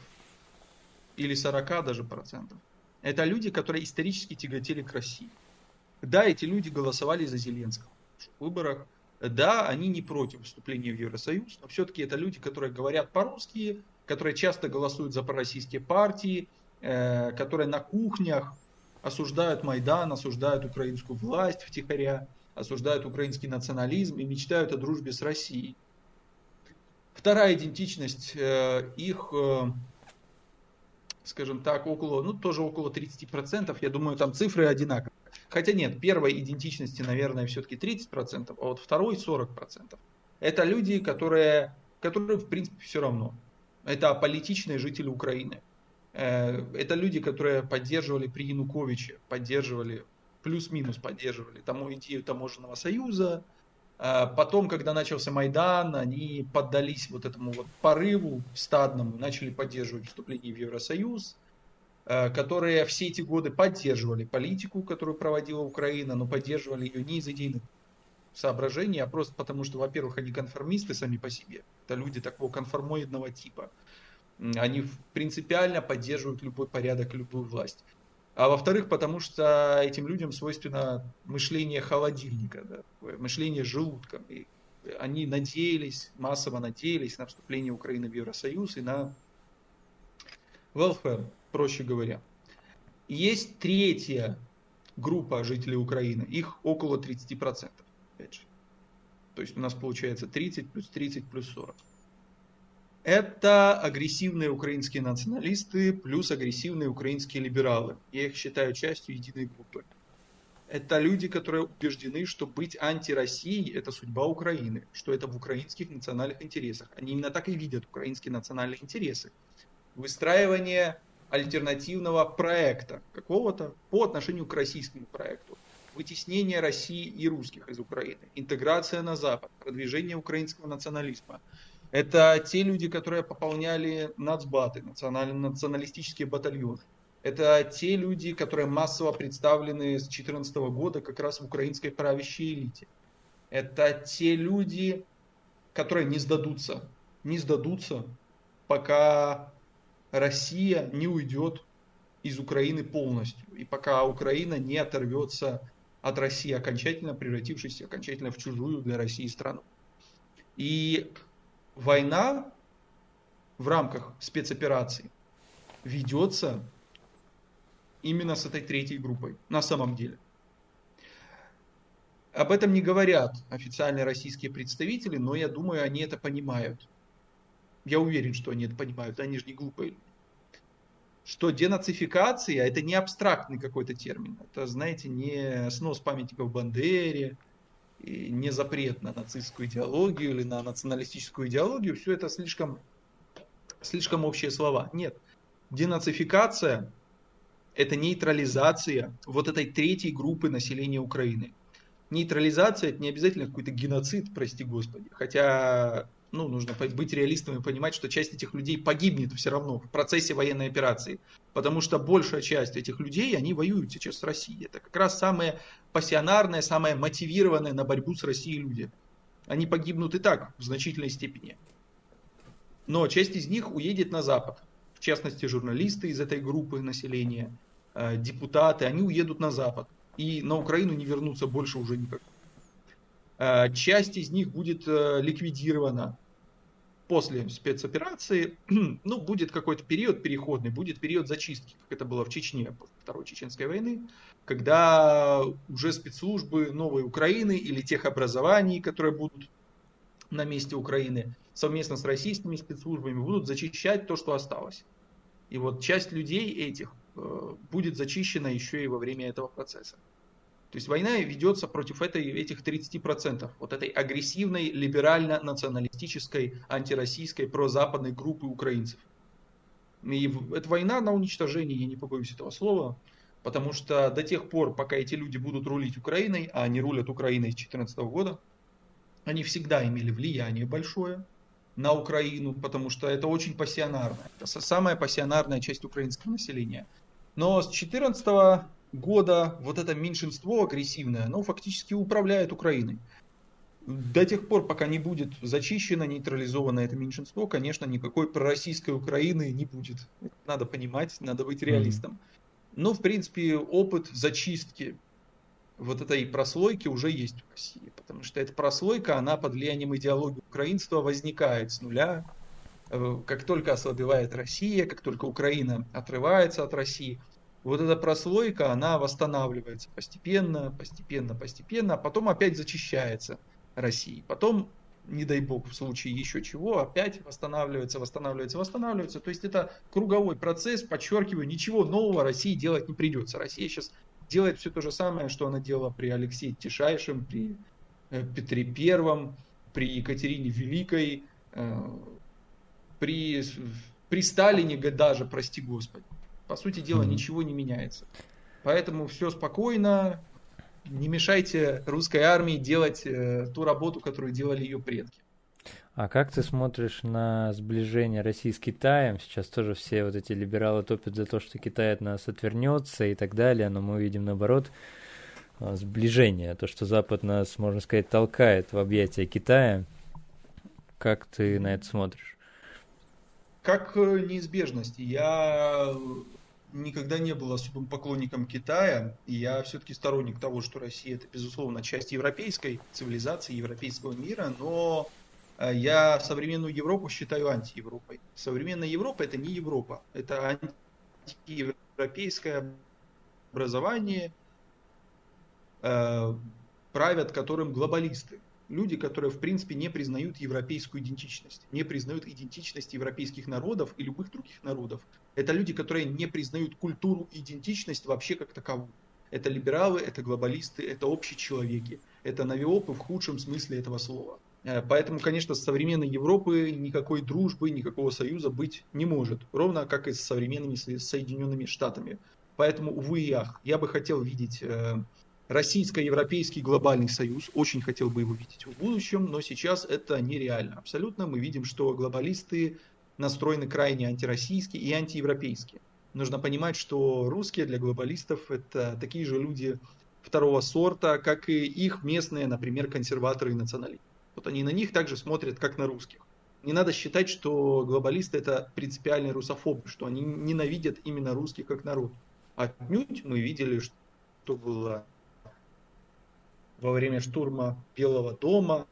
или 40 даже процентов. Это люди, которые исторически тяготели к России. Да, эти люди голосовали за Зеленского в выборах. Да, они не против вступления в Евросоюз, но все-таки это люди, которые говорят по-русски, которые часто голосуют за пророссийские партии, э, которые на кухнях осуждают Майдан, осуждают украинскую власть втихаря, осуждают украинский национализм и мечтают о дружбе с Россией. Вторая идентичность э, их, э, скажем так, около, ну тоже около 30%, я думаю, там цифры одинаковые. Хотя нет, первой идентичности, наверное, все-таки 30%, а вот второй 40%. Это люди, которые, которые в принципе все равно. Это аполитичные жители Украины. Э, это люди, которые поддерживали при Януковиче, поддерживали, плюс-минус поддерживали тому идею таможенного союза. Э, потом, когда начался Майдан, они поддались вот этому вот порыву стадному, начали поддерживать вступление в Евросоюз, э, которые все эти годы поддерживали политику, которую проводила Украина, но поддерживали ее не из идейных соображений, а просто потому, что, во-первых, они конформисты сами по себе. Это люди такого конформоидного типа. Они принципиально поддерживают любой порядок, любую власть. А во-вторых, потому что этим людям свойственно мышление холодильника, да, мышление желудком. И они надеялись, массово надеялись на вступление Украины в Евросоюз и на welfare, проще говоря. Есть третья группа жителей Украины, их около 30%. Опять же. То есть у нас получается 30 плюс 30 плюс 40 это агрессивные украинские националисты плюс агрессивные украинские либералы. Я их считаю частью единой группы. Это люди, которые убеждены, что быть анти-Россией – это судьба Украины, что это в украинских национальных интересах. Они именно так и видят украинские национальные интересы. Выстраивание альтернативного проекта какого-то по отношению к российскому проекту. Вытеснение России и русских из Украины. Интеграция на Запад. Продвижение украинского национализма. Это те люди, которые пополняли нацбаты, националистические батальоны. Это те люди, которые массово представлены с 2014 года как раз в украинской правящей элите. Это те люди, которые не сдадутся, не сдадутся, пока Россия не уйдет из Украины полностью. И пока Украина не оторвется от России окончательно, превратившись окончательно в чужую для России страну. И война в рамках спецоперации ведется именно с этой третьей группой, на самом деле. Об этом не говорят официальные российские представители, но я думаю, они это понимают. Я уверен, что они это понимают, они же не глупые. Что денацификация это не абстрактный какой-то термин. Это, знаете, не снос памятников Бандере, не запрет на нацистскую идеологию или на националистическую идеологию. Все это слишком, слишком общие слова. Нет. Денацификация – это нейтрализация вот этой третьей группы населения Украины. Нейтрализация – это не обязательно какой-то геноцид, прости господи. Хотя ну, нужно быть реалистом и понимать, что часть этих людей погибнет все равно в процессе военной операции. Потому что большая часть этих людей, они воюют сейчас с Россией. Это как раз самые пассионарные, самые мотивированные на борьбу с Россией люди. Они погибнут и так в значительной степени. Но часть из них уедет на Запад. В частности, журналисты из этой группы населения, э, депутаты, они уедут на Запад. И на Украину не вернутся больше уже никак. Э, часть из них будет э, ликвидирована после спецоперации. Ну, будет какой-то период переходный, будет период зачистки, как это было в Чечне после Второй Чеченской войны, когда уже спецслужбы новой Украины или тех образований, которые будут на месте Украины, совместно с российскими спецслужбами будут зачищать то, что осталось. И вот часть людей этих э, будет зачищена еще и во время этого процесса. То есть война ведется против этой, этих 30%, вот этой агрессивной, либерально-националистической, антироссийской, прозападной группы украинцев. И эта война на уничтожение, я не побоюсь этого слова, потому что до тех пор, пока эти люди будут рулить Украиной, а они рулят Украиной с 2014 года, они всегда имели влияние большое на Украину, потому что это очень пассионарная, это самая пассионарная часть украинского населения. Но с 2014 года вот это меньшинство агрессивное, оно фактически управляет Украиной. До тех пор, пока не будет зачищено, нейтрализовано это меньшинство, конечно, никакой пророссийской Украины не будет. надо понимать, надо быть реалистом. Но, в принципе, опыт зачистки вот этой прослойки уже есть в России. Потому что эта прослойка, она под влиянием идеологии украинства возникает с нуля. Э, как только ослабевает Россия, как только Украина отрывается от России, вот эта прослойка, она восстанавливается постепенно, постепенно, постепенно, а потом опять зачищается России. Потом, не дай бог, в случае еще чего, опять восстанавливается, восстанавливается, восстанавливается. То есть это круговой процесс, подчеркиваю, ничего нового России делать не придется. Россия сейчас делает все то же самое, что она делала при Алексее Тишайшем, при э, Петре Первом, при Екатерине Великой, э, при, при Сталине даже, прости господи. По сути дела, mm-hmm. ничего не меняется. Поэтому все спокойно, не мешайте русской армии делать э, ту работу, которую делали ее предки. А как ты смотришь на сближение России с Китаем? Сейчас тоже все вот эти либералы топят за то, что Китай от нас отвернется и так далее, но мы видим наоборот э, сближение, то, что Запад нас, можно сказать, толкает в объятия Китая. Как ты на это смотришь? Как э, неизбежность. Я никогда не был особым поклонником Китая, и я все-таки сторонник того, что Россия это, безусловно, часть европейской цивилизации, европейского мира, но э, я современную Европу считаю антиевропой. Современная Европа это не Европа, это антиевропейское образование, э, правят которым глобалисты люди, которые в принципе не признают европейскую идентичность, не признают идентичность европейских народов и любых других народов. Это люди, которые не признают культуру и идентичность вообще как таковую. Это либералы, это глобалисты, это общечеловеки, это навиопы в худшем смысле этого слова. Э, поэтому, конечно, с современной Европы никакой дружбы, никакого союза быть не может. Ровно как и с современными Соединенными Штатами. Поэтому, увы и ах, я бы хотел видеть э, российско-европейский глобальный союз. Очень хотел бы его видеть в будущем, но сейчас это нереально. Абсолютно мы видим, что глобалисты настроены крайне антироссийски и антиевропейски. Нужно понимать, что русские для глобалистов это такие же люди второго сорта, как и их местные, например, консерваторы и националисты. Вот они на них также смотрят, как на русских. Не надо считать, что глобалисты это принципиальные русофобы, что они ненавидят именно русских как народ. Отнюдь мы видели, что было во время штурма Белого дома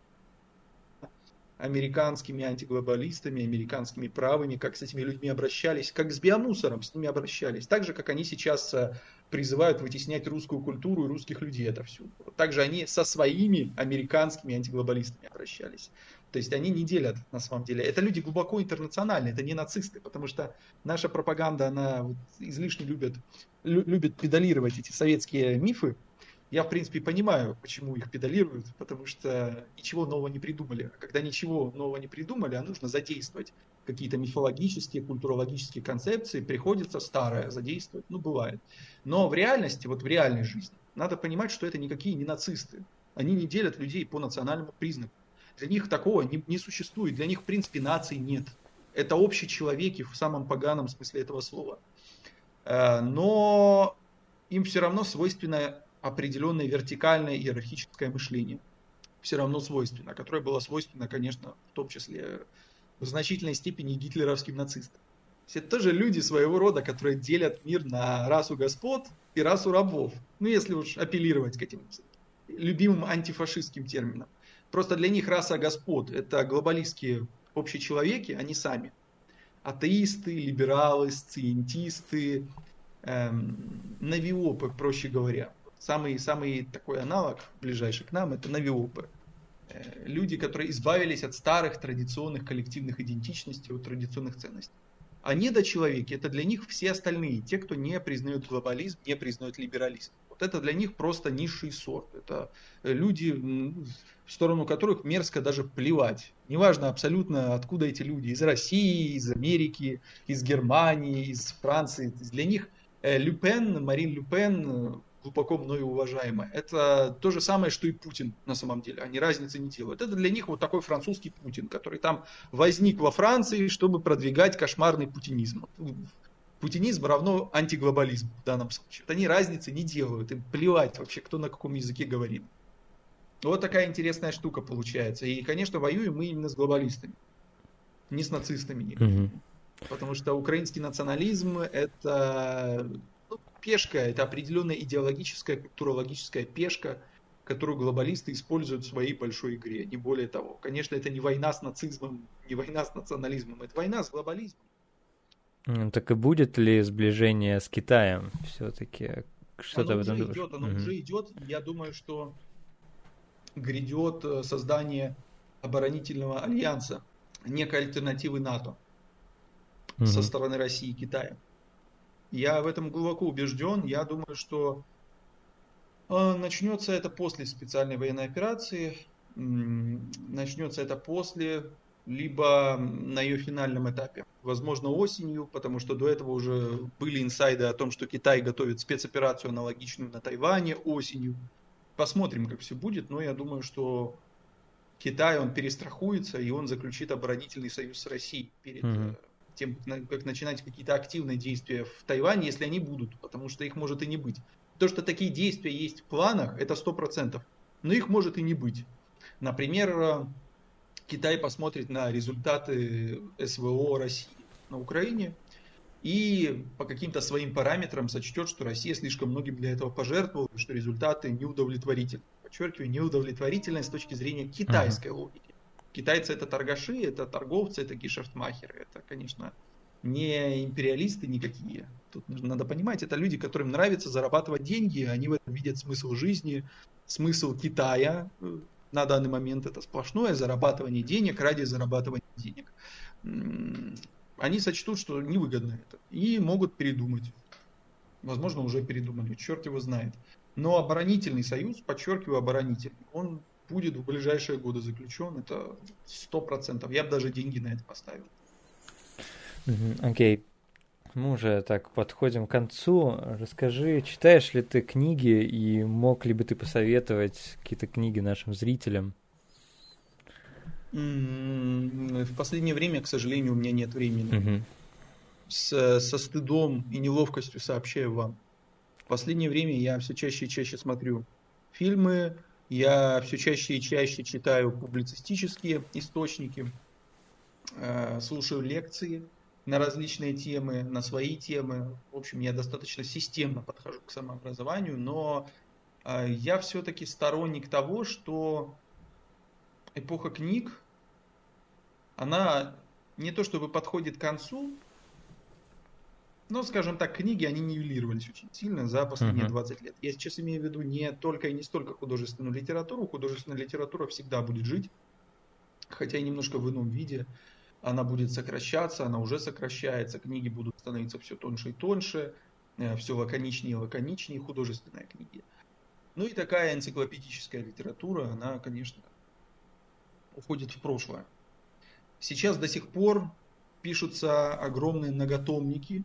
американскими антиглобалистами, американскими правыми, как с этими людьми обращались, как с биомусором с ними обращались. Так же, как они сейчас э, призывают вытеснять русскую культуру и русских людей это все. Также они со своими американскими антиглобалистами обращались. То есть они не делят на самом деле. Это люди глубоко интернациональные, это не нацисты, потому что наша пропаганда, она вот излишне любит, любит педалировать эти советские мифы. Я, в принципе, понимаю, почему их педалируют, потому что ничего нового не придумали. А когда ничего нового не придумали, а нужно задействовать какие-то мифологические, культурологические концепции, приходится старое задействовать. Ну, бывает. Но в реальности, вот в реальной жизни, надо понимать, что это никакие не нацисты. Они не делят людей по национальному признаку. Для них такого не, не существует. Для них, в принципе, наций нет. Это общие человеки в самом поганом смысле этого слова. Э, но им все равно свойственно определенное вертикальное иерархическое мышление. Все равно свойственно, которое было свойственно, конечно, в том числе в значительной степени гитлеровским нацистам. Это тоже люди своего рода, которые делят мир на расу господ и расу рабов. Ну, если уж апеллировать к этим любимым антифашистским терминам. Просто для них раса господ – это глобалистские общечеловеки, они сами. Атеисты, либералы, сциентисты, эм, навиопы, проще говоря. Самый, самый такой аналог, ближайший к нам, это навиопы. Э, люди, которые избавились от старых традиционных коллективных идентичностей, от традиционных ценностей. А недочеловеки – это для них все остальные, те, кто не признают глобализм, не признают либерализм. Вот это для них просто низший сорт. Это люди, в сторону которых мерзко даже плевать. Неважно абсолютно, откуда эти люди. Из России, из Америки, из Германии, из Франции. Для них э, Люпен, Марин Люпен, глубоко мною уважаемая, это то же самое, что и Путин на самом деле. Они разницы не делают. Это для них вот такой французский Путин, который там возник во Франции, чтобы продвигать кошмарный путинизм путинизм равно антиглобализм в данном случае. Вот они разницы не делают, им плевать вообще, кто на каком языке говорит. Вот такая интересная штука получается. И, конечно, воюем мы именно с глобалистами, не с нацистами. Угу. Потому что украинский национализм это пешка, это определенная идеологическая, культурологическая пешка, которую глобалисты используют в своей большой игре, не более того. Конечно, это не война с нацизмом, не война с национализмом, это война с глобализмом. Так и будет ли сближение с Китаем все-таки? Что-то оно в этом уже идет, оно угу. уже идет. Я думаю, что грядет э, создание оборонительного альянса, некой альтернативы НАТО угу. со стороны России и Китая. Я в этом глубоко убежден. Я думаю, что э, начнется это после специальной военной операции, начнется это после либо на ее финальном этапе. Возможно, осенью, потому что до этого уже были инсайды о том, что Китай готовит спецоперацию аналогичную на Тайване осенью. Посмотрим, как все будет, но я думаю, что Китай, он перестрахуется, и он заключит оборонительный союз с Россией перед mm тем, как начинать какие-то активные действия в Тайване, если они будут, потому что их может и не быть. То, что такие действия есть в планах, это 100%, но их может и не быть. Например, Китай посмотрит на результаты СВО России на Украине и по каким-то своим параметрам сочтет, что Россия слишком многим для этого пожертвовала, что результаты неудовлетворительны. Подчеркиваю, неудовлетворительны с точки зрения китайской uh-huh. логики. Китайцы это торгаши, это торговцы, это гешефтмахеры. Это, конечно, не империалисты никакие. Тут надо понимать, это люди, которым нравится зарабатывать деньги, они в этом видят смысл жизни, смысл Китая, на данный момент это сплошное зарабатывание денег ради зарабатывания денег. Они сочтут, что невыгодно это, и могут передумать. Возможно, уже передумали, черт его знает. Но оборонительный союз, подчеркиваю, оборонительный, он будет в ближайшие годы заключен, это сто процентов. Я бы даже деньги на это поставил. Окей. Okay. Мы уже так подходим к концу. Расскажи, читаешь ли ты книги и мог ли бы ты посоветовать какие-то книги нашим зрителям? В последнее время, к сожалению, у меня нет времени. Угу. С, со стыдом и неловкостью сообщаю вам. В последнее время я все чаще и чаще смотрю фильмы, я все чаще и чаще читаю публицистические источники, э, слушаю лекции на различные темы, на свои темы. В общем, я достаточно системно подхожу к самообразованию, но э, я все-таки сторонник того, что эпоха книг, она не то чтобы подходит к концу, но, скажем так, книги, они нивелировались очень сильно за последние uh-huh. 20 лет. Я сейчас имею в виду не только и не столько художественную литературу. Художественная литература всегда будет жить. хотя и немножко в ином виде. Она будет сокращаться, она уже сокращается, книги будут становиться все тоньше и тоньше, э, все лаконичнее и лаконичнее, художественные книги. Ну и такая энциклопедическая литература, она, конечно, уходит в прошлое. Сейчас до сих пор пишутся огромные многотомники,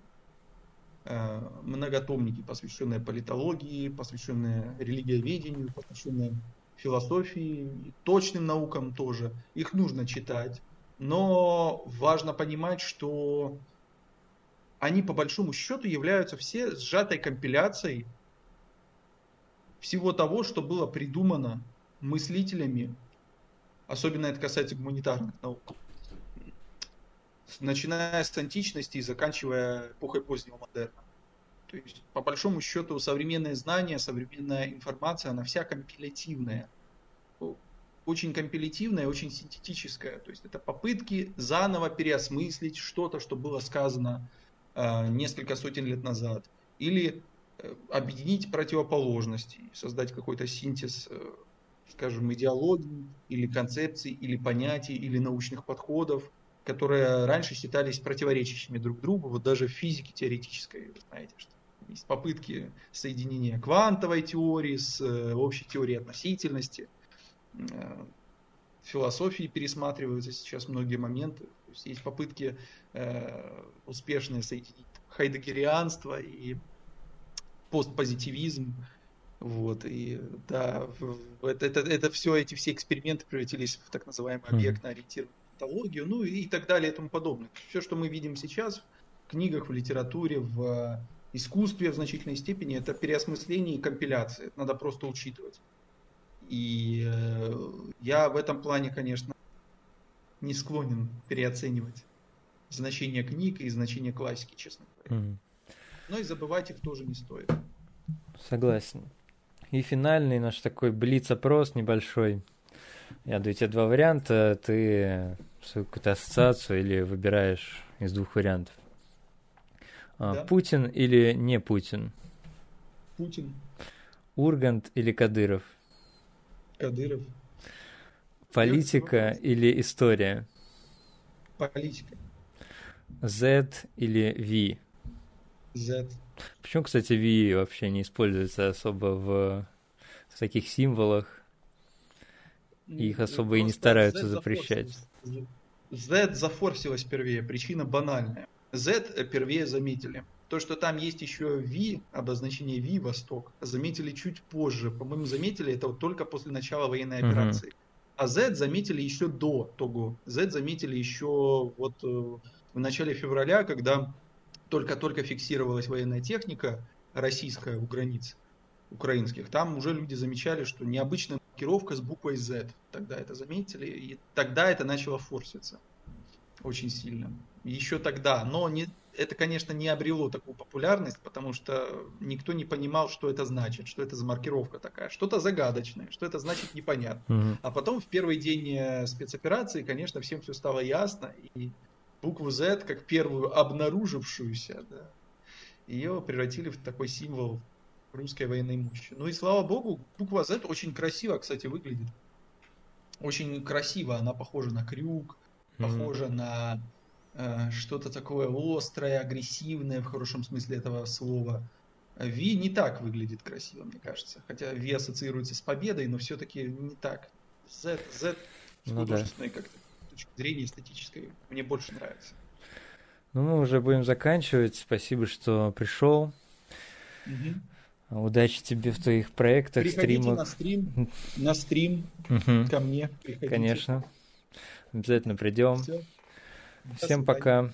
многотомники, посвященные политологии, посвященные религиоведению, посвященные философии, точным наукам тоже. Их нужно читать. Но важно понимать, что они по большому счету являются все сжатой компиляцией всего того, что было придумано мыслителями, особенно это касается гуманитарных наук, начиная с античности и заканчивая эпохой позднего модерна. То есть, по большому счету, современные знания, современная информация, она вся компилятивная. Очень компилятивная, очень синтетическая. То есть, это попытки заново переосмыслить что-то, что было сказано э, несколько сотен лет назад. Или э, объединить противоположности, создать какой-то синтез, э, скажем, идеологии, или концепций, или понятий, или научных подходов которые раньше считались противоречащими друг другу, вот даже в физике теоретической, вы знаете, что есть попытки соединения квантовой теории с э, общей теорией относительности. Э, в философии пересматриваются сейчас многие моменты. То есть, есть попытки э, успешные соединить хайдегерианство и постпозитивизм. Вот, и да, это, это, это все, эти все эксперименты превратились в так называемый объектно-ориентированный патологию, ну и так далее и тому подобное. Все, что мы видим сейчас в книгах, в литературе, в э, искусстве в значительной степени, это переосмысление и компиляция. Это надо просто учитывать. И э, я в этом плане, конечно, не склонен переоценивать значение книг и значение классики, честно говоря. Mm. Но и забывать их тоже не стоит. Согласен. И финальный наш такой блиц-опрос небольшой. Я даю тебе два варианта, ты свою какую-то ассоциацию или выбираешь из двух вариантов. А, да. Путин или не Путин? Путин. Ургант или Кадыров? Кадыров. Политика или история? Политика. Z или V? Z. Почему, кстати, V вообще не используется особо в, в таких символах? их особо и не стараются запрещать. Z зафорсилась первее, причина банальная. Z первее заметили. То, что там есть еще V, обозначение V, Восток, заметили чуть позже. По-моему, заметили это вот только после начала военной операции. Uh-huh. А Z заметили еще до того. Z заметили еще вот э, в начале февраля, когда только-только фиксировалась военная техника российская у границ украинских. Там уже люди замечали, что необычная маркировка с буквой Z. Тогда это заметили, и тогда это начало форситься очень сильно. Еще тогда, но не, это, конечно, не обрело такую популярность, потому что никто не понимал, что это значит, что это за маркировка такая. Что-то загадочное, что это значит непонятно. Mm-hmm. А потом в первый день э, спецоперации, конечно, всем все стало ясно, и букву Z, как первую обнаружившуюся, да, ее превратили в такой символ русской военной мощи. Ну и слава богу, буква Z очень красиво, кстати, выглядит. Очень красиво, она похожа на крюк, похожа mm-hmm. на э, что-то такое острое, агрессивное в хорошем смысле этого слова. V не так выглядит красиво, мне кажется. Хотя V ассоциируется с победой, но все-таки не так. Z, Z с ну, художественной да. как-то точки зрения эстетической мне больше нравится. Ну, мы уже будем заканчивать. Спасибо, что пришел. Угу. Удачи тебе в твоих проектах, Приходите стримах. на стрим, на стрим угу. ко мне. Приходите. Конечно. Обязательно придем. Все. Всем пока.